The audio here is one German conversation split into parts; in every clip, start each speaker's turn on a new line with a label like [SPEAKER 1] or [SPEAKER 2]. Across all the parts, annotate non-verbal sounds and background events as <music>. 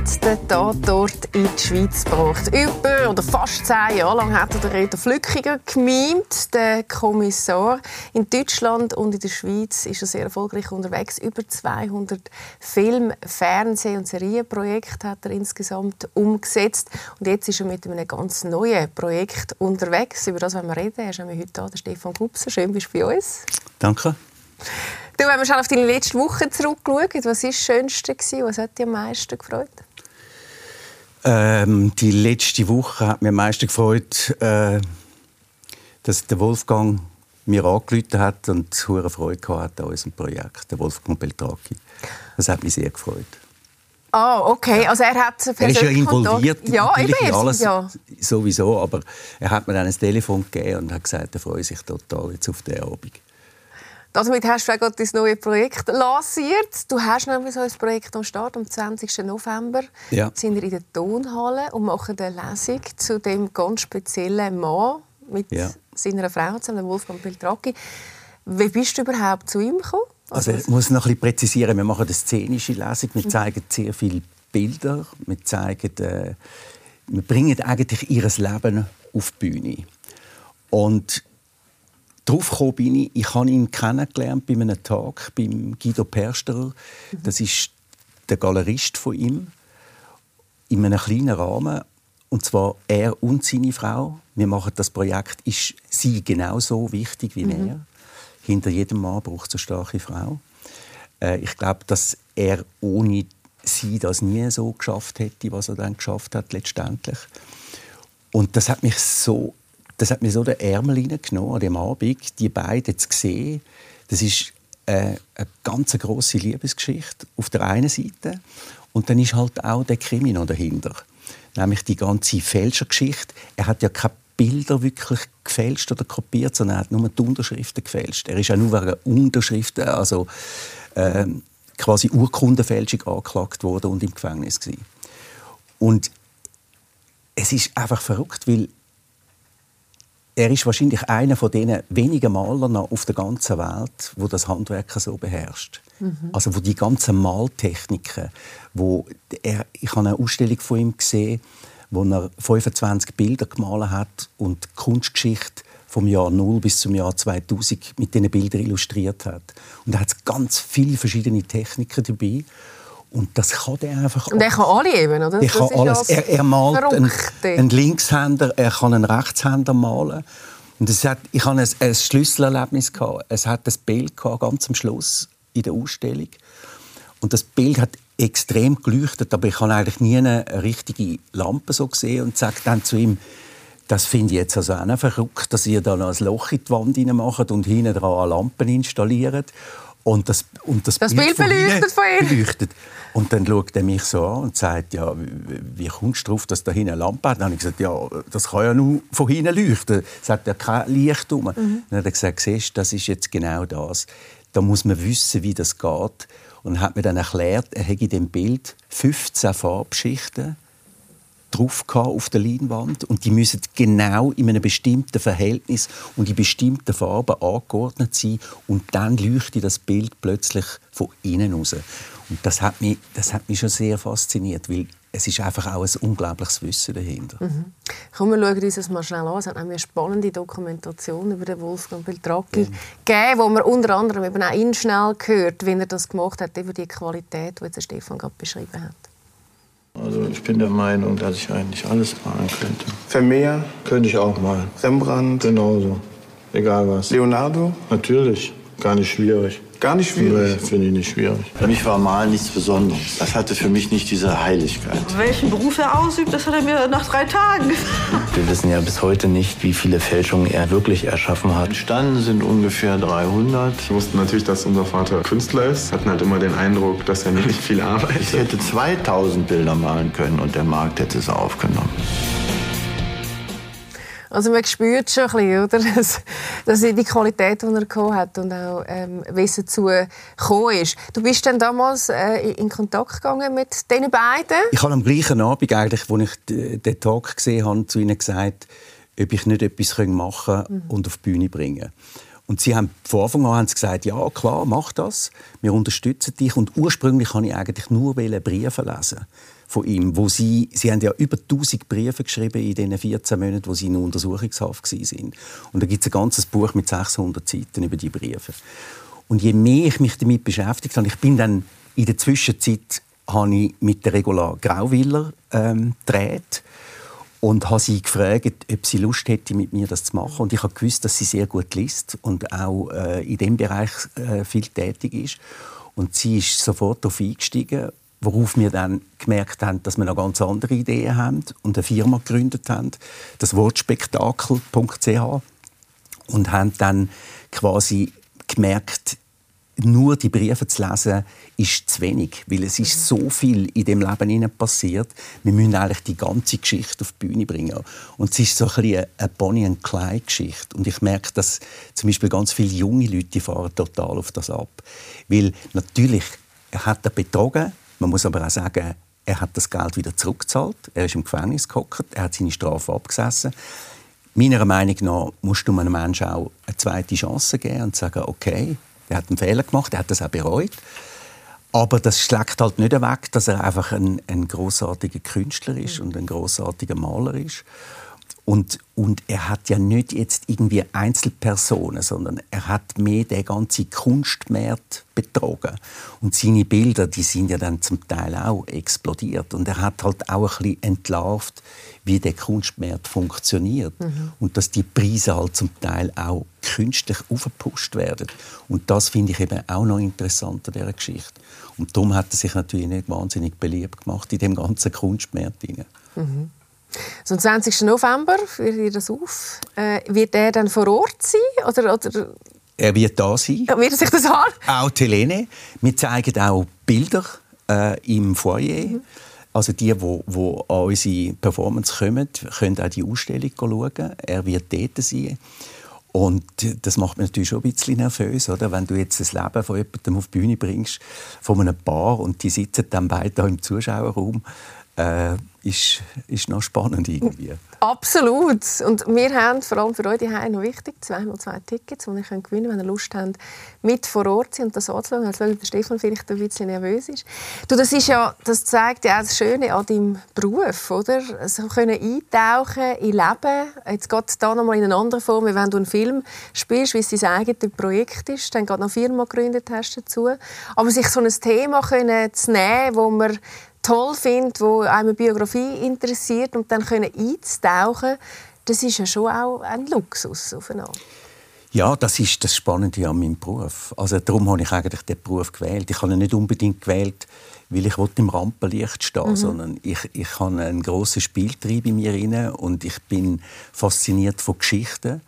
[SPEAKER 1] Den Tatort in die Schweiz gebracht. Über oder fast zehn Jahre lang hat er Reto Flückiger gemimt, der Kommissar. In Deutschland und in der Schweiz ist er sehr erfolgreich unterwegs. Über 200 Film-, Fernseh- und Serienprojekte hat er insgesamt umgesetzt. Und jetzt ist er mit einem ganz neuen Projekt unterwegs. Über das wollen wir reden. Er ist heute da, der Stefan Gubser. Schön, bist du bei uns.
[SPEAKER 2] Danke.
[SPEAKER 1] Du, wenn wir schon auf deine letzte Woche zurückschauen, was war das Schönste? Was hat dich am meisten gefreut?
[SPEAKER 2] Ähm, die letzte Woche hat mir am meisten gefreut, äh, dass der Wolfgang mir angerufen hat und hohe Freude hatte an unserem Projekt, der Wolfgang Beltraki. Das hat mich sehr gefreut.
[SPEAKER 1] Ah, okay. Also er hat
[SPEAKER 2] Er ist ja involviert
[SPEAKER 1] ja,
[SPEAKER 2] natürlich in alles
[SPEAKER 1] ja.
[SPEAKER 2] sowieso, aber er hat mir dann ein Telefon gegeben und hat gesagt, er freut sich total jetzt auf den Abend.
[SPEAKER 1] Damit hast du gerade dein neue Projekt lanciert. Du hast nämlich so ein Projekt am Start am 20. November.
[SPEAKER 2] Ja.
[SPEAKER 1] sind wir in der Tonhalle und machen eine Lesung zu dem ganz speziellen Mann mit
[SPEAKER 2] Ja.
[SPEAKER 1] seiner Frau zusammen, Wolfgang Beltracchi. Wie bist du überhaupt zu ihm gekommen?
[SPEAKER 2] Also ich muss noch ein bisschen präzisieren. Wir machen eine szenische Lesung. Wir zeigen sehr viele Bilder. Wir, zeigen, äh, wir bringen eigentlich ihr Leben auf die Bühne. Und darauf gekommen bin ich, ich habe ihn kennengelernt bei einem Tag beim Guido Persterer. Das ist der Galerist von ihm. In einem kleinen Rahmen. Und zwar er und seine Frau. Wir machen das Projekt, ist sie genauso wichtig wie er. Hinter jedem Mann braucht es eine starke Frau. Äh, ich glaube, dass er ohne sie das nie so geschafft hätte, was er dann geschafft hat letztendlich. Und das hat mich so, das hat mir so den Ärmel hineingenommen an dem Abend, die beiden zu sehen. Das ist äh, eine ganz große Liebesgeschichte auf der einen Seite und dann ist halt auch der Krimi noch dahinter, nämlich die ganze Fälschergeschichte. Er hat ja keine Bilder wirklich gefälscht oder kopiert, sondern er hat nur die Unterschriften gefälscht. Er ist ja nur wegen Unterschriften, also ähm, quasi Urkundenfälschung angeklagt worden und im Gefängnis gewesen. Und es ist einfach verrückt, weil er ist wahrscheinlich einer von den wenigen Malern auf der ganzen Welt, wo das Handwerk so beherrscht. Also wo die ganzen Maltechniken, wo er, ich habe eine Ausstellung von ihm gesehen, wo er 25 Bilder gemalt hat und die Kunstgeschichte vom Jahr 0 bis zum Jahr 2000 mit diesen Bildern illustriert hat. Und er hat ganz viele verschiedene Techniken dabei. Und das kann er einfach
[SPEAKER 1] Und er kann alle eben, oder?
[SPEAKER 2] er
[SPEAKER 1] Das
[SPEAKER 2] kann
[SPEAKER 1] ist
[SPEAKER 2] alles. Er, er malt einen, einen Linkshänder, er kann einen Rechtshänder malen. Und es hat, ich hatte ein, ein Schlüsselerlebnis. Gehabt. Es hat ein Bild gehabt, ganz am Schluss in der Ausstellung. Und das Bild hat extrem geleuchtet, aber ich habe eigentlich nie eine richtige Lampe so gesehen und sage dann zu ihm, das finde ich jetzt also auch verrückt, dass ihr da noch ein Loch in die Wand macht und hinten dran Lampen installiert. Und das, und das,
[SPEAKER 1] Das Bild beleuchtet
[SPEAKER 2] hinten
[SPEAKER 1] von ihm.
[SPEAKER 2] beleuchtet. Und dann schaut er mich so an und sagt, ja, wie, kommst du darauf, dass da hinten eine Lampe hat? Dann habe ich gesagt, ja, das kann ja nur von hinten leuchten. Es hat ja kein Licht rum.
[SPEAKER 1] Mhm.
[SPEAKER 2] Dann hat er gesagt, siehst, du, das ist jetzt genau das. Da muss man wissen, wie das geht. Und hat mir dann erklärt, er hätte in dem Bild 15 Farbschichten drauf auf der Leinwand und die müssen genau in einem bestimmten Verhältnis und in bestimmten Farben angeordnet sein und dann leuchtet das Bild plötzlich von innen raus. Und das hat mich, das hat mich schon sehr fasziniert, weil es ist einfach auch ein unglaubliches Wissen dahinter.
[SPEAKER 1] Komm, wir schauen uns das mal schnell an. Es hat nämlich eine spannende Dokumentation über den Wolfgang Beltracchi gegeben, wo man unter anderem eben auch ihn schnell gehört, wie er das gemacht hat, über die Qualität, die jetzt der Stefan gerade beschrieben hat.
[SPEAKER 3] Also ich bin der Meinung, dass ich eigentlich alles malen könnte.
[SPEAKER 4] Vermeer,
[SPEAKER 3] Könnte ich auch malen.
[SPEAKER 4] Rembrandt,
[SPEAKER 3] Genauso. Egal was.
[SPEAKER 4] Leonardo.
[SPEAKER 3] Natürlich. Gar nicht schwierig.
[SPEAKER 4] Gar nicht
[SPEAKER 3] Nee,
[SPEAKER 4] schwierig.
[SPEAKER 3] finde ich nicht schwierig.
[SPEAKER 5] Für mich war Malen nichts Besonderes. Das hatte für mich nicht diese Heiligkeit.
[SPEAKER 6] Welchen Beruf er ausübt, das hat er mir nach drei Tagen gesagt.
[SPEAKER 7] Wir wissen ja bis heute nicht, wie viele Fälschungen er wirklich erschaffen hat.
[SPEAKER 3] Entstanden sind ungefähr 300.
[SPEAKER 8] Wir wussten natürlich, dass unser Vater Künstler ist. Hatten halt immer den Eindruck, dass er nicht viel
[SPEAKER 5] Ich
[SPEAKER 8] arbeitet.
[SPEAKER 5] hätte 2000 Bilder malen können und der Markt hätte es aufgenommen.
[SPEAKER 1] Also man spürt schon ein bisschen, oder? <laughs> Dass, die Qualität, die er gehabt hat und auch ähm, wie es dazu gekommen ist. Du bist dann damals äh, in Kontakt gegangen mit diesen beiden?
[SPEAKER 2] Ich habe am gleichen Abend, eigentlich, wo ich den Talk gesehen habe, zu ihnen gesagt, ob ich nicht etwas machen mhm. und auf die Bühne bringen und sie haben von Anfang an haben sie gesagt, ja klar, mach das, wir unterstützen dich. Und ursprünglich habe ich eigentlich nur Briefe lesen von ihm, wo sie, sie haben ja über 1000 Briefe geschrieben in den 14 Monaten, wo sie in Untersuchungshaft sind. Und da gibt es ein ganzes Buch mit 600 Seiten über die Briefe. Und je mehr ich mich damit beschäftigt habe, ich bin dann in der Zwischenzeit habe ich mit der Regula Grauwiller ähm, gedreht und habe sie gefragt, ob sie Lust hätte, mit mir das zu machen. Und ich habe gewusst, dass sie sehr gut liest und auch äh, in dem Bereich äh, viel tätig ist. Und sie ist sofort darauf eingestiegen worauf wir dann gemerkt haben, dass wir noch ganz andere Ideen haben und eine Firma gegründet haben, das Wortspektakel.ch und haben dann quasi gemerkt, nur die Briefe zu lesen, ist zu wenig, weil es ist so viel in dem Leben passiert. Wir müssen eigentlich die ganze Geschichte auf die Bühne bringen. Und es ist so ein eine Bonnie and Clyde Geschichte. Und ich merke, dass zum Beispiel ganz viele junge Leute fahren total auf das ab, weil natürlich er hat er betrogen, man muss aber auch sagen, er hat das Geld wieder zurückgezahlt. Er ist im Gefängnis gehockt, er hat seine Strafe abgesessen. Meiner Meinung nach musst du einem Menschen auch eine zweite Chance geben und sagen, okay, er hat einen Fehler gemacht, er hat das auch bereut. Aber das schlägt halt nicht weg, dass er einfach ein, ein großartiger Künstler ist und ein großartiger Maler ist. Und, und er hat ja nicht jetzt irgendwie Einzelpersonen, sondern er hat mehr den ganzen Kunstmarkt betrogen. Und seine Bilder, die sind ja dann zum Teil auch explodiert. Und er hat halt auch ein bisschen entlarvt, wie der Kunstmarkt funktioniert. Mhm. Und dass die Preise halt zum Teil auch künstlich aufgepusht werden. Und das finde ich eben auch noch interessant an dieser Geschichte. Und darum hat er sich natürlich nicht wahnsinnig beliebt gemacht in dem ganzen Kunstmarkt. Mhm.
[SPEAKER 1] So, am 20. November führt ihr das auf. Äh, wird er dann vor Ort sein? Oder, oder?
[SPEAKER 2] Er wird da sein.
[SPEAKER 1] Ja, wird er sich das an?
[SPEAKER 2] Auch Helene. Wir zeigen auch Bilder äh, im Foyer. Mhm. Also die, die, die an unsere Performance kommen, können auch die Ausstellung schauen. Er wird dort sein. Und das macht mich natürlich schon ein bisschen nervös, oder? wenn du jetzt das Leben von jemandem auf die Bühne bringst, von einem Paar, und die sitzen dann beide im Zuschauerraum äh, ist, ist noch spannend irgendwie.
[SPEAKER 1] Absolut. Und wir haben vor allem für euch die noch wichtig, zweimal zwei Tickets, die ihr könnt gewinnen könnt, wenn ihr Lust habt, mit vor Ort zu sein und das anzuschauen. Jetzt schauen, der Stefan vielleicht ein bisschen nervös ist. Du, das, ist ja, das zeigt ja auch das Schöne an deinem Beruf, oder? So können eintauchen in Leben. Jetzt geht da noch mal in eine andere Form, wie wenn du einen Film spielst, wie es dein eigenes Projekt ist, dann gerade noch eine Firma gegründet hast dazu. Aber sich so ein Thema können zu nehmen, wo man toll findet, wo eine Biografie interessiert und dann können einzutauchen, das ist ja schon auch ein Luxus auf eine Art.
[SPEAKER 2] Ja, das ist das Spannende an meinem Beruf. Also darum habe ich eigentlich den Beruf gewählt. Ich habe ihn nicht unbedingt gewählt, weil ich im Rampenlicht stehen mhm. sondern ich, ich habe einen grossen Spieltrieb in mir und ich bin fasziniert von Geschichten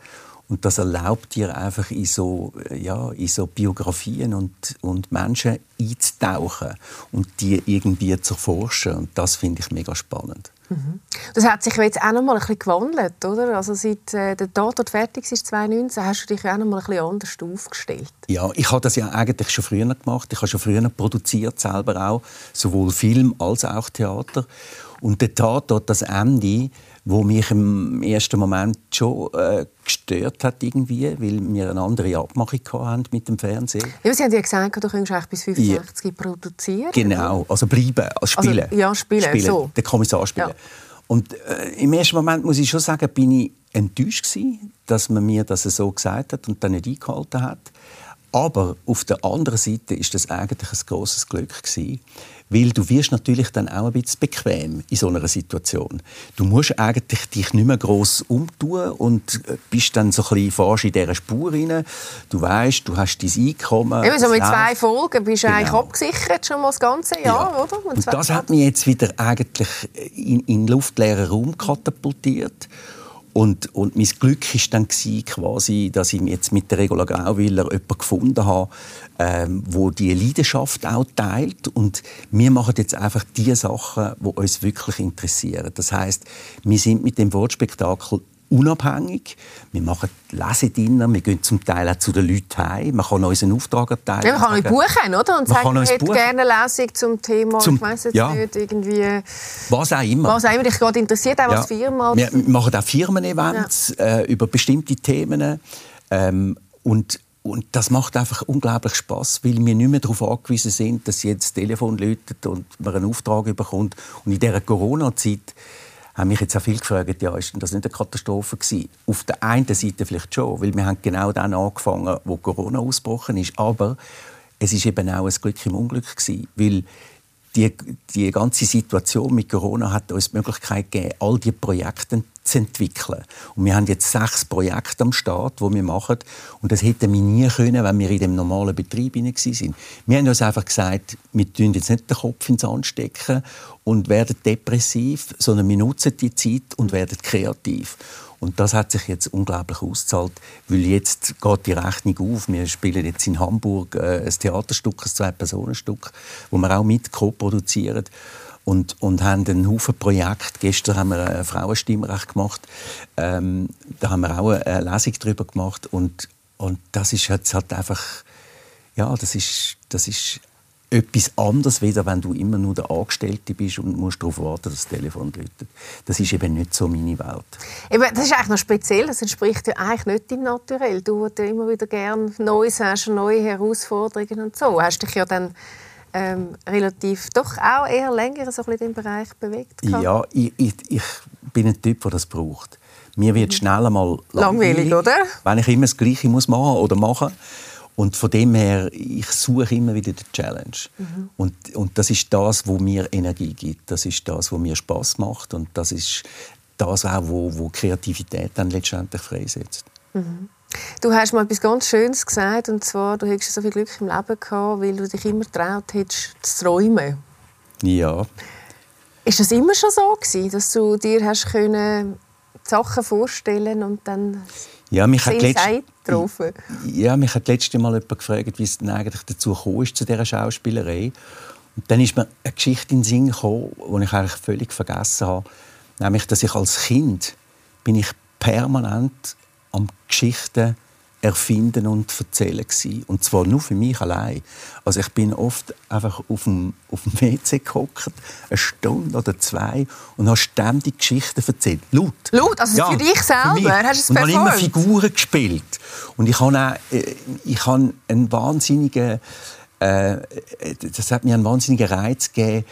[SPEAKER 2] und das erlaubt dir einfach in so, ja, in so Biografien und, und Menschen einzutauchen und die irgendwie zu forschen. Und das finde ich mega spannend.
[SPEAKER 1] Mhm. Das hat sich jetzt auch noch mal ein bisschen gewandelt, oder? Also seit äh, der Tatort fertig ist 2019, hast du dich auch noch mal ein bisschen anders aufgestellt.
[SPEAKER 2] Ja, ich habe das ja eigentlich schon früher gemacht. Ich habe schon früher produziert, selber auch, sowohl Film als auch Theater. Und der Tatort, das Ende, wo mich im ersten Moment schon äh, gestört hat irgendwie, weil wir eine andere Abmachung hatten mit dem Fernsehen.
[SPEAKER 1] Ja, Sie haben ja gesagt, du könntest bis 65 ja. produzieren.
[SPEAKER 2] Genau, also bleiben, also spielen.
[SPEAKER 1] Also, ja, spielen, spielen so.
[SPEAKER 2] Den Kommissar spielen. Ja. Und äh, im ersten Moment muss ich schon sagen, bin ich enttäuscht gewesen, dass man mir das so gesagt hat und dann nicht eingehalten hat. Aber auf der anderen Seite ist das eigentlich ein großes Glück gewesen, weil du wirst natürlich dann auch ein bisschen bequem in so einer Situation. Du musst eigentlich dich nicht mehr gross umtun und äh, bist dann so ein bisschen fast in dieser Spur rein. Du weißt, du hast dein Einkommen.
[SPEAKER 1] Eben so mit zwei Folgen bist du genau. eigentlich abgesichert schon mal das ganze Jahr, ja. oder?
[SPEAKER 2] Und das hat mich jetzt wieder eigentlich in, in luftleeren Raum katapultiert. Und, und mein Glück war dann quasi, dass ich jetzt mit der Regula Grauwiller jemanden gefunden habe, ähm, wo die Leidenschaft auch teilt. Und wir machen jetzt einfach die Sachen, die uns wirklich interessieren. Das heißt, wir sind mit dem Wortspektakel unabhängig. Wir machen Lesediener, wir gehen zum Teil auch zu den Leuten heim. Man kann uns einen Auftrag erteilen.
[SPEAKER 1] Ja, man kann euch buchen, oder? Und sagen, ich hätte gerne eine Lesung zum Thema,
[SPEAKER 2] zum,
[SPEAKER 1] ich weiss jetzt
[SPEAKER 2] ja,
[SPEAKER 1] nicht, irgendwie...
[SPEAKER 2] Was auch immer.
[SPEAKER 1] Was auch immer dich gerade interessiert, auch ja. als Firma.
[SPEAKER 2] Wir machen auch Firmen-Events ja. äh, über bestimmte Themen. Ähm, und und das macht einfach unglaublich Spaß, weil wir nicht mehr darauf angewiesen sind, dass jetzt das Telefon läutet und man einen Auftrag bekommt. Und in dieser Corona-Zeit haben mich jetzt auch viel gefragt, ja, ist das nicht eine Katastrophe gewesen? Auf der einen Seite vielleicht schon, weil wir haben genau dann angefangen, wo Corona ausgebrochen ist, aber es ist eben auch ein Glück im Unglück gewesen, weil die, die ganze Situation mit Corona hat uns die Möglichkeit gegeben, all die Projekte zu entwickeln. Und wir haben jetzt sechs Projekte am Start, die wir machen. Und das hätten wir nie können, wenn wir in dem normalen Betrieb sind. Wir haben uns einfach gesagt, wir tun jetzt nicht den Kopf ins Sand stecken und werden depressiv, sondern wir nutzen die Zeit und werden kreativ. Und das hat sich jetzt unglaublich ausgezahlt, weil jetzt geht die Rechnung auf. Wir spielen jetzt in Hamburg äh, ein Theaterstück, ein Zwei-Personen-Stück, wo wir auch mit co-produzieren und, und haben einen Haufen Projekte. Gestern haben wir ein Frauenstimmrecht gemacht. Ähm, da haben wir auch eine Lesung darüber gemacht. Und, und das ist jetzt halt einfach, ja, das ist, das ist etwas anderes, wieder wenn du immer nur der Angestellte bist und musst darauf warten, dass das Telefon läutet. Das ist eben nicht so meine Welt.
[SPEAKER 1] Eben, das ist eigentlich noch speziell. Das entspricht ja eigentlich nicht dem Naturell. Du, der immer wieder gerne Neues hast, neue Herausforderungen und so, hast dich ja dann ähm, relativ doch auch eher länger so in Bereich bewegt?
[SPEAKER 2] Gehabt? Ja, ich, ich, ich, bin ein Typ, der das braucht. Mir wird mhm. schnell einmal
[SPEAKER 1] langweilig, langweilig, oder?
[SPEAKER 2] Wenn ich immer das Gleiche muss machen oder machen und von dem her, ich suche immer wieder die Challenge. Mhm. Und, und das ist das, wo mir Energie gibt. Das ist das, wo mir Spaß macht und das ist das auch, wo, wo Kreativität dann letztendlich freisetzt.
[SPEAKER 1] Mhm. Du hast mal etwas ganz Schönes gesagt, und zwar, du hättest so viel Glück im Leben gehabt, weil du dich immer traut hättest, zu träumen.
[SPEAKER 2] Ja.
[SPEAKER 1] Ist das immer schon so gewesen, dass du dir hast können Sachen vorstellen und dann
[SPEAKER 2] ja, mich hat letzt...
[SPEAKER 1] getroffen?
[SPEAKER 2] Ja, mich hat letzte Mal jemand gefragt, wie es denn eigentlich dazu gekommen ist, zu dieser Schauspielerei. Und dann ist mir eine Geschichte in den Sinn gekommen, die ich eigentlich völlig vergessen habe. Nämlich, dass ich als Kind bin ich permanent am Geschichten erfinden und erzählen gewesen. und zwar nur für mich allein. Also ich bin oft einfach auf dem, auf dem <laughs> WC gehockt, eine Stunde oder zwei und habe ständig Geschichten erzählt. Laut.
[SPEAKER 1] Laut? Also ja, für dich selber? Für mich. Hast du
[SPEAKER 2] es und habe immer Figuren gespielt. Und ich habe auch, äh, ich habe einen wahnsinnigen, äh, das hat mir einen wahnsinnigen Reiz gegeben,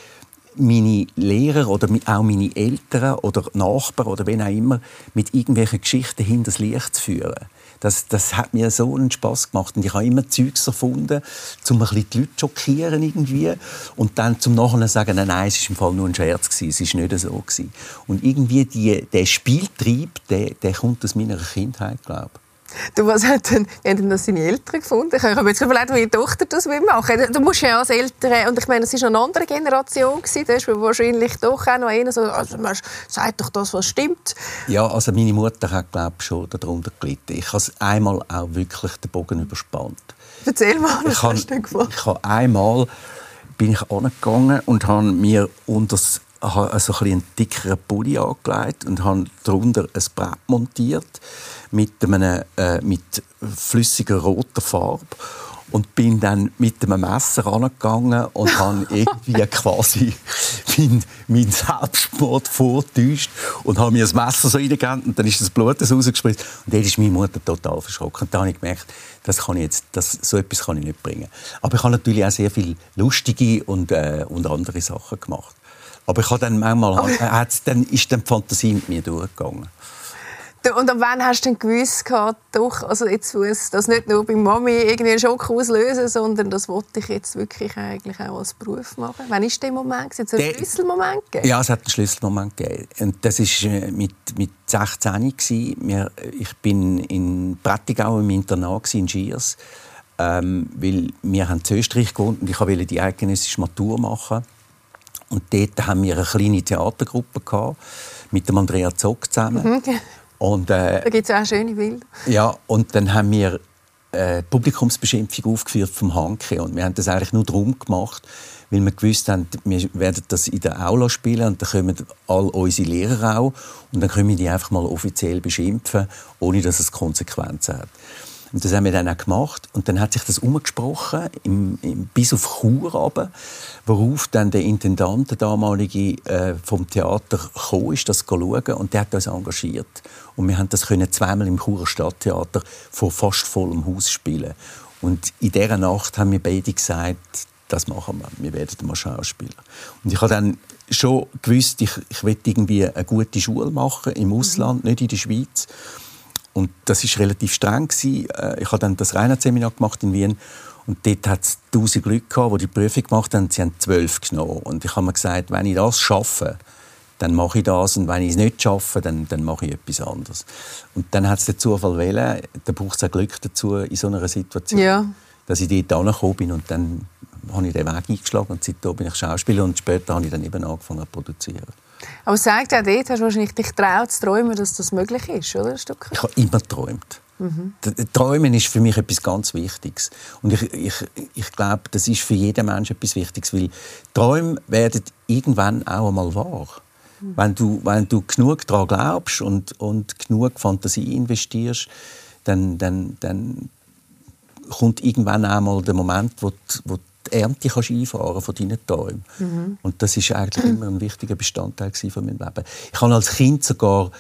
[SPEAKER 2] meine Lehrer oder auch meine Eltern oder Nachbarn oder wen auch immer mit irgendwelchen Geschichten hinter das Licht zu führen. Das, das hat mir so einen Spaß gemacht und ich habe immer Zeugs erfunden, um ein die Leute zu schockieren irgendwie und dann zum Nachhinein sagen, nein, nein, es war im Fall nur ein Scherz gewesen, es war nicht so gewesen. Und irgendwie die, der Spieltrieb, der, der kommt aus meiner Kindheit, glaube ich.
[SPEAKER 1] Du, was hat denn, haben das seine Eltern gefunden? Ich habe jetzt überlegt, wie die Tochter das machen will. Du musst ja als Eltern, und ich meine, es war eine andere Generation, gewesen, da ist wahrscheinlich doch auch noch einer so, also man sagt doch das, was stimmt.
[SPEAKER 2] Ja, also meine Mutter hat, glaube ich, schon darunter gelitten. Ich habe einmal auch wirklich den Bogen überspannt.
[SPEAKER 1] Erzähl mal, was
[SPEAKER 2] ich hast du gemacht? Ich habe einmal bin ich angegangen und habe mir unter das habe also ein einen dickeren Pulli angelegt und habe darunter ein Brett montiert mit, einem, äh, mit flüssiger roter Farbe und bin dann mit einem Messer angegangen und <laughs> habe irgendwie quasi meinen mein Selbstmord vortäuscht und habe mir das Messer so reingegeben und dann ist das Blut rausgespritzt und dann ist meine Mutter total verschrocken. Und dann habe ich gemerkt, das kann ich jetzt, das, so etwas kann ich nicht bringen. Aber ich habe natürlich auch sehr viele lustige und, äh, und andere Sachen gemacht. Aber ich habe dann manchmal, äh, dann ist dann die Fantasie mit mir durchgegangen.
[SPEAKER 1] Und ab wann hast du denn gewusst, doch, also jetzt muss das nicht nur bei Mami irgendwie einen Schock auslösen, sondern das wollte ich jetzt wirklich eigentlich auch als Beruf machen? Wann war der Moment? Hat es einen Schlüsselmoment gegeben?
[SPEAKER 2] Ja, es hat einen Schlüsselmoment gegeben. Und das war äh, mit, mit 16 Wir, Ich bin in Prättigau im Internat in Schiers, ähm, weil wir haben in Österreich gewohnt und ich wollte die eidgenössische Matur machen. Und dort haben wir eine kleine Theatergruppe gehabt, mit dem Andrea Zock zusammen.
[SPEAKER 1] Mhm. Und, äh, da gibt es auch schöne Bilder.
[SPEAKER 2] Ja, und dann haben wir äh, Publikumsbeschimpfung aufgeführt vom Hanke und wir haben das eigentlich nur darum gemacht, weil wir gewusst haben, wir werden das in der Aula spielen und dann kommen all unsere Lehrer auch und dann können wir die einfach mal offiziell beschimpfen, ohne dass es Konsequenzen hat. Und das haben wir dann auch gemacht. Und dann hat sich das umgesprochen, im, im, bis auf Chur runter, worauf dann der Intendant, der damalige, äh, vom Theater gekommen ist, das zu schauen. Und der hat uns engagiert. Und wir haben das können zweimal im Churer Stadttheater vor fast vollem Haus spielen. Und in dieser Nacht haben wir beide gesagt, das machen wir. Wir werden mal Schauspieler. Und ich habe dann schon gewusst, ich, ich will irgendwie eine gute Schule machen im Ausland, mhm. nicht in der Schweiz. Und das ist relativ streng äh, Ich habe dann das Reinhardt-Seminar gemacht in Wien und dort hat es tausend Leute gehabt, die die Prüfung gemacht haben. Sie haben zwölf genommen. Und ich habe mir gesagt, wenn ich das schaffe, dann mache ich das. Und wenn ich es nicht schaffe, dann, dann mache ich etwas anderes. Und dann hat es den Zufall wählen. Da braucht es auch Glück dazu in so einer Situation, ja. dass ich dort angekommen bin. Und dann habe ich den Weg eingeschlagen und seitdem bin ich Schauspieler. Und später habe ich dann eben angefangen zu produzieren.
[SPEAKER 1] Aber es zeigt auch dort, hast du wahrscheinlich dich traut zu träumen, dass das möglich ist, oder?
[SPEAKER 2] Ich habe immer geträumt. Mhm. Träumen ist für mich etwas ganz Wichtiges. Und ich, ich, ich glaube, das ist für jeden Menschen etwas Wichtiges, weil Träume werden irgendwann auch einmal wahr. Wenn, du, wenn du genug daran glaubst und, und genug Fantasie investierst, dann, dann, dann kommt irgendwann einmal der Moment, wo, wo die Ernte kannst einfahren von deinen Träumen. Mhm. Und das ist eigentlich immer ein wichtiger Bestandteil von meinem Leben. Ich habe als Kind sogar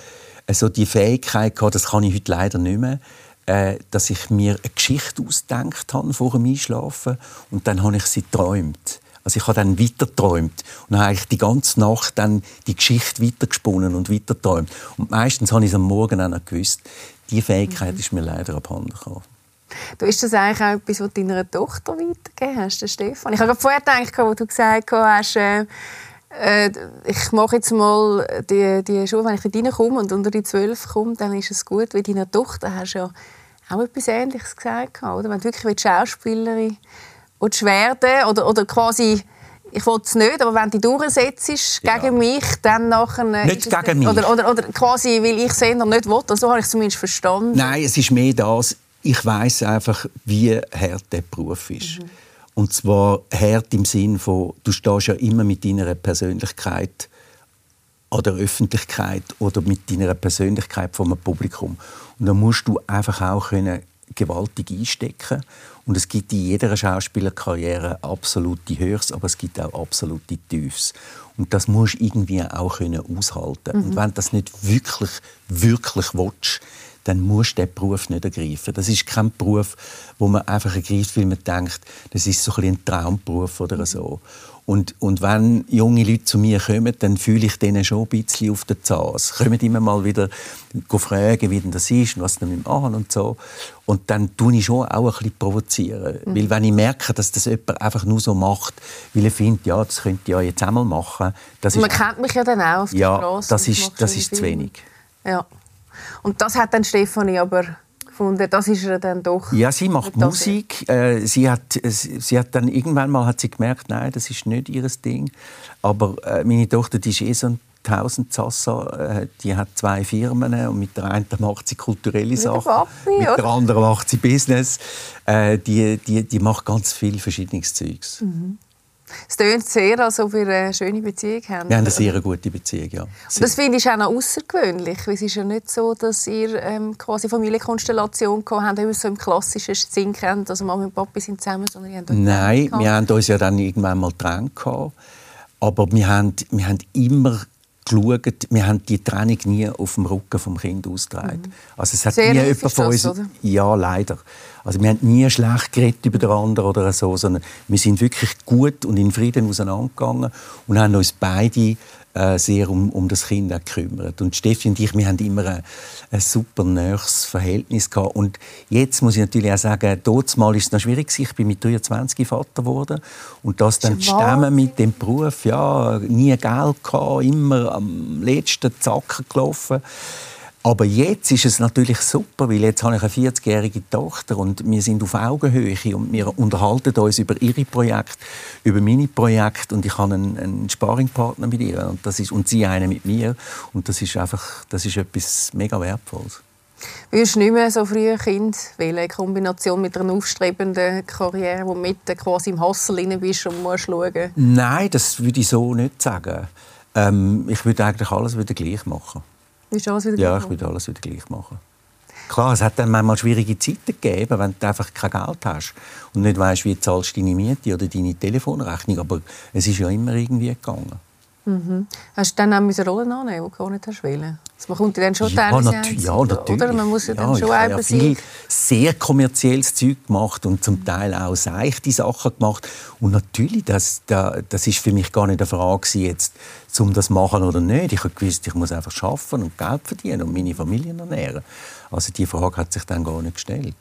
[SPEAKER 2] äh, so die Fähigkeit gehabt, das kann ich heute leider nicht mehr, äh, dass ich mir eine Geschichte ausgedacht habe vor dem Einschlafen und dann habe ich sie geträumt. Also ich habe dann weiter geträumt und habe eigentlich die ganze Nacht dann die Geschichte weitergesponnen und weiter geträumt. Und meistens habe ich es am Morgen auch noch gewusst. Diese Fähigkeit mhm. ist mir leider abhanden gekommen.
[SPEAKER 1] Du ist das eigentlich auch etwas, was du deiner Tochter weitergegeben hast, Stefan? Ich habe vorher gedacht, als du gesagt hast, äh, äh, ich mache jetzt mal die, die Schule, wenn ich dort reinkomme und unter die zwölf komme, dann ist es gut. Weil deiner Tochter hast du ja auch etwas Ähnliches gesagt, oder? Wenn du wirklich Schauspielerin werden oder, oder quasi ich will es nicht, aber wenn du durchsetzt ja. gegen mich, dann nachher...
[SPEAKER 2] Nicht gegen mich.
[SPEAKER 1] Oder, oder, oder quasi, weil ich es nicht will. So habe ich es zumindest verstanden.
[SPEAKER 2] Nein, es ist mehr das, ich weiß einfach, wie hart der Beruf ist. Mhm. Und zwar hart im Sinn von, du stehst ja immer mit deiner Persönlichkeit an der Öffentlichkeit oder mit deiner Persönlichkeit vom Publikum. Und da musst du einfach auch können gewaltig einstecken. Und es gibt in jeder Schauspielerkarriere absolute Höchst, aber es gibt auch absolute Tiefs. Und das musst du irgendwie auch können aushalten. Mhm. Und wenn du das nicht wirklich, wirklich willst, dann musst du diesen Beruf nicht ergreifen. Das ist kein Beruf, wo man einfach ergreift, weil man denkt, das ist so ein, ein Traumberuf oder so. Und, und wenn junge Leute zu mir kommen, dann fühle ich denen schon ein bisschen auf den Zahn. Sie kommen immer mal wieder fragen, wie denn das ist und was sie damit machen und so. Und dann tue ich schon auch ein bisschen provozieren. Mhm. Weil wenn ich merke, dass das jemand einfach nur so macht, weil er findet, ja, das könnte ich ja jetzt einmal machen. Das
[SPEAKER 1] Man ist, kennt mich ja dann auch auf der
[SPEAKER 2] ja, Straße. das ist, das ist zu wenig.
[SPEAKER 1] Ja. Und das hat dann Stefanie aber gefunden, das ist er dann doch.
[SPEAKER 2] Ja, sie macht Musik. Äh, sie, hat, sie hat dann irgendwann mal hat sie gemerkt, nein, das ist nicht ihr Ding. Aber äh, meine Tochter, die ist eh so ein Tausendsassa, äh, die hat zwei Firmen und mit der einen macht sie kulturelle Sachen, Papi, mit der anderen macht sie Business. Äh, die, die, die macht ganz viel verschiedenes Zeugs. Mhm.
[SPEAKER 1] Es klingt sehr, als ob wir eine schöne Beziehung haben.
[SPEAKER 2] Wir haben eine sehr gute Beziehung, ja.
[SPEAKER 1] das finde ich auch noch außergewöhnlich. Es ist ja nicht so, dass ihr ähm, quasi Familienkonstellation habt, wie wir es so im klassischen Sinn kennt, also Mama und Papa sind zusammen, sondern ihr
[SPEAKER 2] Nein, wir haben uns ja dann irgendwann mal getrennt. Aber wir haben, wir haben immer geschaut, wir haben die Trennung nie auf dem Rücken vom Kind ausgetragen. Mhm. Also es hat Sehr nie jemand von uns... Oder? Ja, leider. Also wir haben nie schlecht geredet über den anderen oder so, sondern wir sind wirklich gut und in Frieden auseinandergegangen und haben uns beide äh, sehr um, um das Kind gekümmert. Und Steffi und ich, wir haben immer ein, ein super nahes Verhältnis gehabt. Und jetzt muss ich natürlich auch sagen, dort mal ist es noch schwierig. Ich bin mit 23 Vater geworden und das dann stemmen mit dem Beruf, ja, nie Geld gehabt, immer am letzten Zacken gelaufen. Aber jetzt ist es natürlich super, weil jetzt habe ich eine 40-jährige Tochter und wir sind auf Augenhöhe und wir unterhalten uns über ihre Projekte, über meine Projekte und ich habe einen, einen Sparringpartner mit ihr und, das ist, und sie einen mit mir und das ist einfach das ist etwas mega Wertvolles.
[SPEAKER 1] Würdest du nicht mehr so früh ein Kind wählen, in Kombination mit einer aufstrebenden Karriere, wo du mit quasi im Hassel rein bist und musst schauen?
[SPEAKER 2] Nein, das würde ich so nicht sagen. Ähm, ich würde eigentlich alles wieder gleich machen.
[SPEAKER 1] Willst du alles wieder
[SPEAKER 2] Ja, ich würde alles wieder gleich machen. Klar, es hat dann manchmal schwierige Zeiten gegeben, wenn du einfach kein Geld hast und nicht weißt, wie du zahlst deine Miete oder deine Telefonrechnung. Aber es ist ja immer irgendwie gegangen.
[SPEAKER 1] Mhm. Hast du dann auch müssen Rollen annehmen, die du gar nicht hast wollen? Also man kommt dann schon
[SPEAKER 2] Ja,
[SPEAKER 1] teilweise ein,
[SPEAKER 2] ja, natürlich.
[SPEAKER 1] Oder man muss ja dann
[SPEAKER 2] ja,
[SPEAKER 1] schon
[SPEAKER 2] ich habe ja viel sehr kommerzielles Zeug gemacht und zum Teil auch seichte Sachen gemacht. Und natürlich, das, da- das ist für mich gar nicht eine Frage jetzt, um das zu machen oder nicht. Ich habe gewusst, ich muss einfach arbeiten und Geld verdienen und meine Familie ernähren. Also die Frage hat sich dann gar nicht gestellt.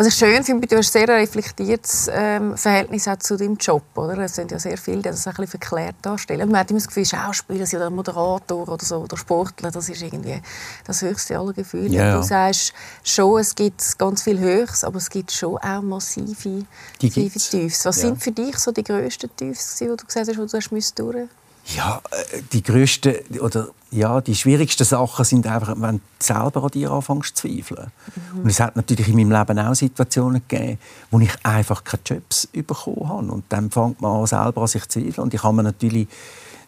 [SPEAKER 1] Was ich schön finde, du hast ein sehr reflektiertes ähm, Verhältnis auch zu deinem Job. Oder? Es sind ja sehr viele, die das ein bisschen verklärt darstellen. Man hat immer das Gefühl, Schauspieler sind oder Moderator oder, so, oder Sportler, das ist irgendwie das höchste aller Gefühle.
[SPEAKER 2] Ja, ja.
[SPEAKER 1] Du sagst schon, es gibt ganz viel Höchst, aber es gibt schon auch massive,
[SPEAKER 2] Die
[SPEAKER 1] massive. Tiefs. Was
[SPEAKER 2] Ja.
[SPEAKER 1] sind für dich so die grössten Tiefs, wo du gesagt hast, wo du hast durch
[SPEAKER 2] Ja, äh, die grössten oder ja, die schwierigsten Sachen sind einfach, wenn du selber an dir anfängst zu zweifeln. Und es hat natürlich in meinem Leben auch Situationen gegeben, wo ich einfach keine Jobs bekommen habe. Und dann fängt man an, selber an sich zu zweifeln. Und ich habe mir natürlich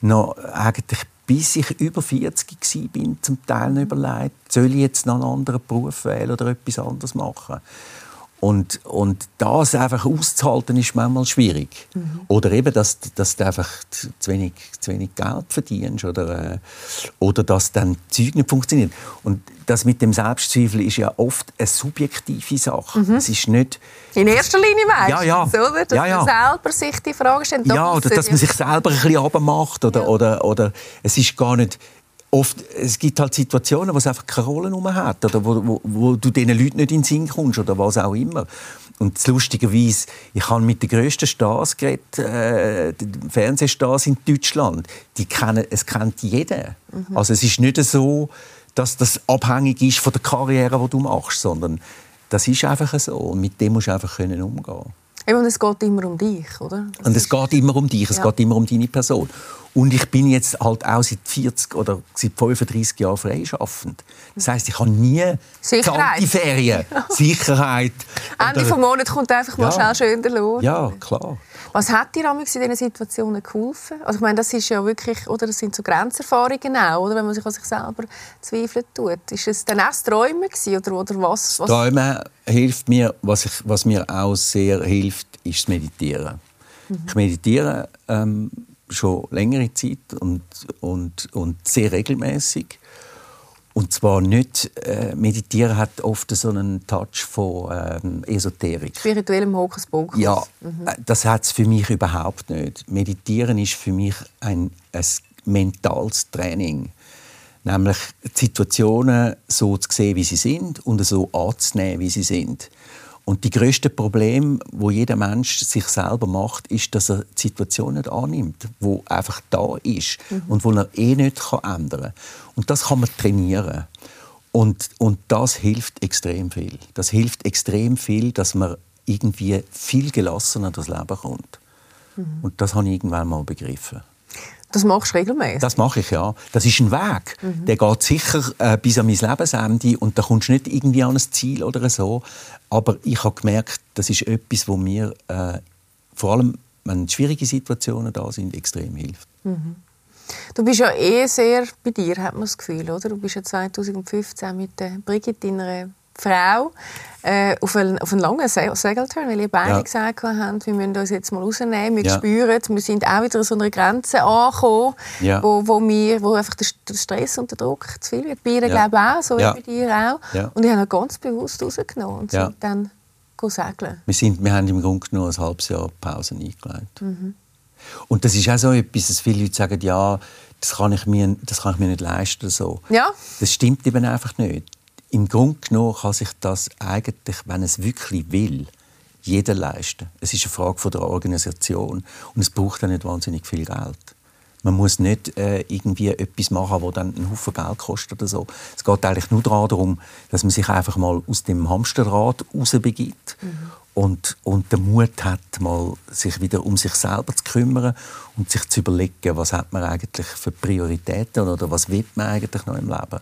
[SPEAKER 2] noch eigentlich bis ich über 40 war, bin, zum Teil noch überlegt, soll ich jetzt noch einen anderen Beruf wählen oder etwas anderes machen. Und, und das einfach auszuhalten, ist manchmal schwierig. Oder eben, dass, dass du einfach zu wenig, zu wenig Geld verdienst oder, äh, oder dass dann Zeug nicht funktioniert. Und das mit dem Selbstzweifel ist ja oft eine subjektive Sache. Es ist nicht...
[SPEAKER 1] In erster Linie weißt
[SPEAKER 2] Ja, ja.
[SPEAKER 1] du, oder? Dass
[SPEAKER 2] Ja, ja.
[SPEAKER 1] man selber sich die Frage stellt.
[SPEAKER 2] Ja, oder dass man sich selber ein bisschen runtermacht. Oder,
[SPEAKER 1] Ja.
[SPEAKER 2] oder, oder es ist gar nicht... Oft, es gibt halt Situationen, wo es einfach keine Rolle mehr hat oder wo, wo, wo du diesen Leuten nicht in den Sinn kommst oder was auch immer. Und lustigerweise, ich habe mit den grössten Stars geredet, äh, Fernsehstars in Deutschland. Die kennen, es kennt jeder. Also es ist nicht so, dass das abhängig ist von der Karriere, die du machst, sondern das ist einfach so. Und mit dem musst du einfach können umgehen
[SPEAKER 1] Eben, und es geht immer um dich, oder? Das
[SPEAKER 2] und es geht immer um dich, es
[SPEAKER 1] Ja.
[SPEAKER 2] geht immer um deine Person. Und ich bin jetzt halt auch seit 40 oder seit 35 Jahren freischaffend. Das heisst, ich habe nie
[SPEAKER 1] Sicherheit.
[SPEAKER 2] Ferien, <laughs> Sicherheit.
[SPEAKER 1] Ende vom Monat kommt einfach mal
[SPEAKER 2] Ja.
[SPEAKER 1] schnell schön der Lohn.
[SPEAKER 2] Ja, klar.
[SPEAKER 1] Was hat dir in diesen Situationen geholfen? Also ich meine, das ist ja wirklich, oder das sind so Grenzerfahrungen auch, oder wenn man sich an sich selber zweifeln tut. Ist es dann auch das Träumen gewesen, oder, oder was? was?
[SPEAKER 2] Träumen hilft mir, was, ich, was mir auch sehr hilft, ist das Meditieren. Ich meditiere ähm, schon längere Zeit und, und, und sehr regelmäßig. Und zwar nicht, äh, Meditieren hat oft so einen Touch von ähm, Esoterik.
[SPEAKER 1] Spirituellem Hokuspokus.
[SPEAKER 2] Ja, äh, das hat es für mich überhaupt nicht. Meditieren ist für mich ein, ein mentales Training. Nämlich die Situationen so zu sehen, wie sie sind und so anzunehmen, wie sie sind. Und die größte Problem, wo jeder Mensch sich selber macht, ist, dass er die Situation nicht annimmt, wo einfach da ist und wo er eh nicht kann ändern kann. Und das kann man trainieren. Und, und das hilft extrem viel. Das hilft extrem viel, dass man irgendwie viel gelassener durchs Leben kommt. Und das habe ich irgendwann mal begriffen.
[SPEAKER 1] Das machst du regelmäßig.
[SPEAKER 2] Das mache ich, ja. Das ist ein Weg. Der geht sicher äh, bis an mein Lebensende und da kommst du nicht irgendwie an ein Ziel oder so. Aber ich habe gemerkt, das ist etwas, wo mir äh, vor allem, wenn schwierige Situationen da sind, extrem hilft.
[SPEAKER 1] Du bist ja eh sehr bei dir, hat man das Gefühl, oder? Du bist ja 2015 mit der Brigitte, deiner Frau, äh, auf, einen, auf einen langen Se Segelturn, weil ihr beide
[SPEAKER 2] Ja.
[SPEAKER 1] gesagt habt, wir müssen uns jetzt mal rausnehmen, wir
[SPEAKER 2] Ja.
[SPEAKER 1] spüren, wir sind auch wieder an so einer Grenze angekommen,
[SPEAKER 2] Ja.
[SPEAKER 1] wo, wo, wir, wo einfach der, Stress und der Druck zu viel wird. Bei ihr,
[SPEAKER 2] Ja.
[SPEAKER 1] glaube ich, auch, so
[SPEAKER 2] Ja.
[SPEAKER 1] wie bei dir auch. Und ich habe ganz bewusst rausgenommen und sind dann segeln.
[SPEAKER 2] Wir, sind, wir haben im Grunde genommen ein halbes Jahr Pause eingelegt. Und das ist auch so etwas, dass viele Leute sagen, ja, das kann ich mir, das kann ich mir nicht leisten. oder So.
[SPEAKER 1] Ja.
[SPEAKER 2] Das stimmt eben einfach nicht. Im Grunde genommen kann sich das eigentlich, wenn es wirklich will, jeder leisten. Es ist eine Frage von der Organisation und es braucht auch nicht wahnsinnig viel Geld. Man muss nicht äh, irgendwie etwas machen, das dann einen Haufen Geld kostet oder so. Es geht eigentlich nur darum, dass man sich einfach mal aus dem Hamsterrad rausbegibt und, und den Mut hat, mal sich wieder um sich selber zu kümmern und sich zu überlegen, was hat man eigentlich für Prioritäten oder was will man eigentlich noch im Leben.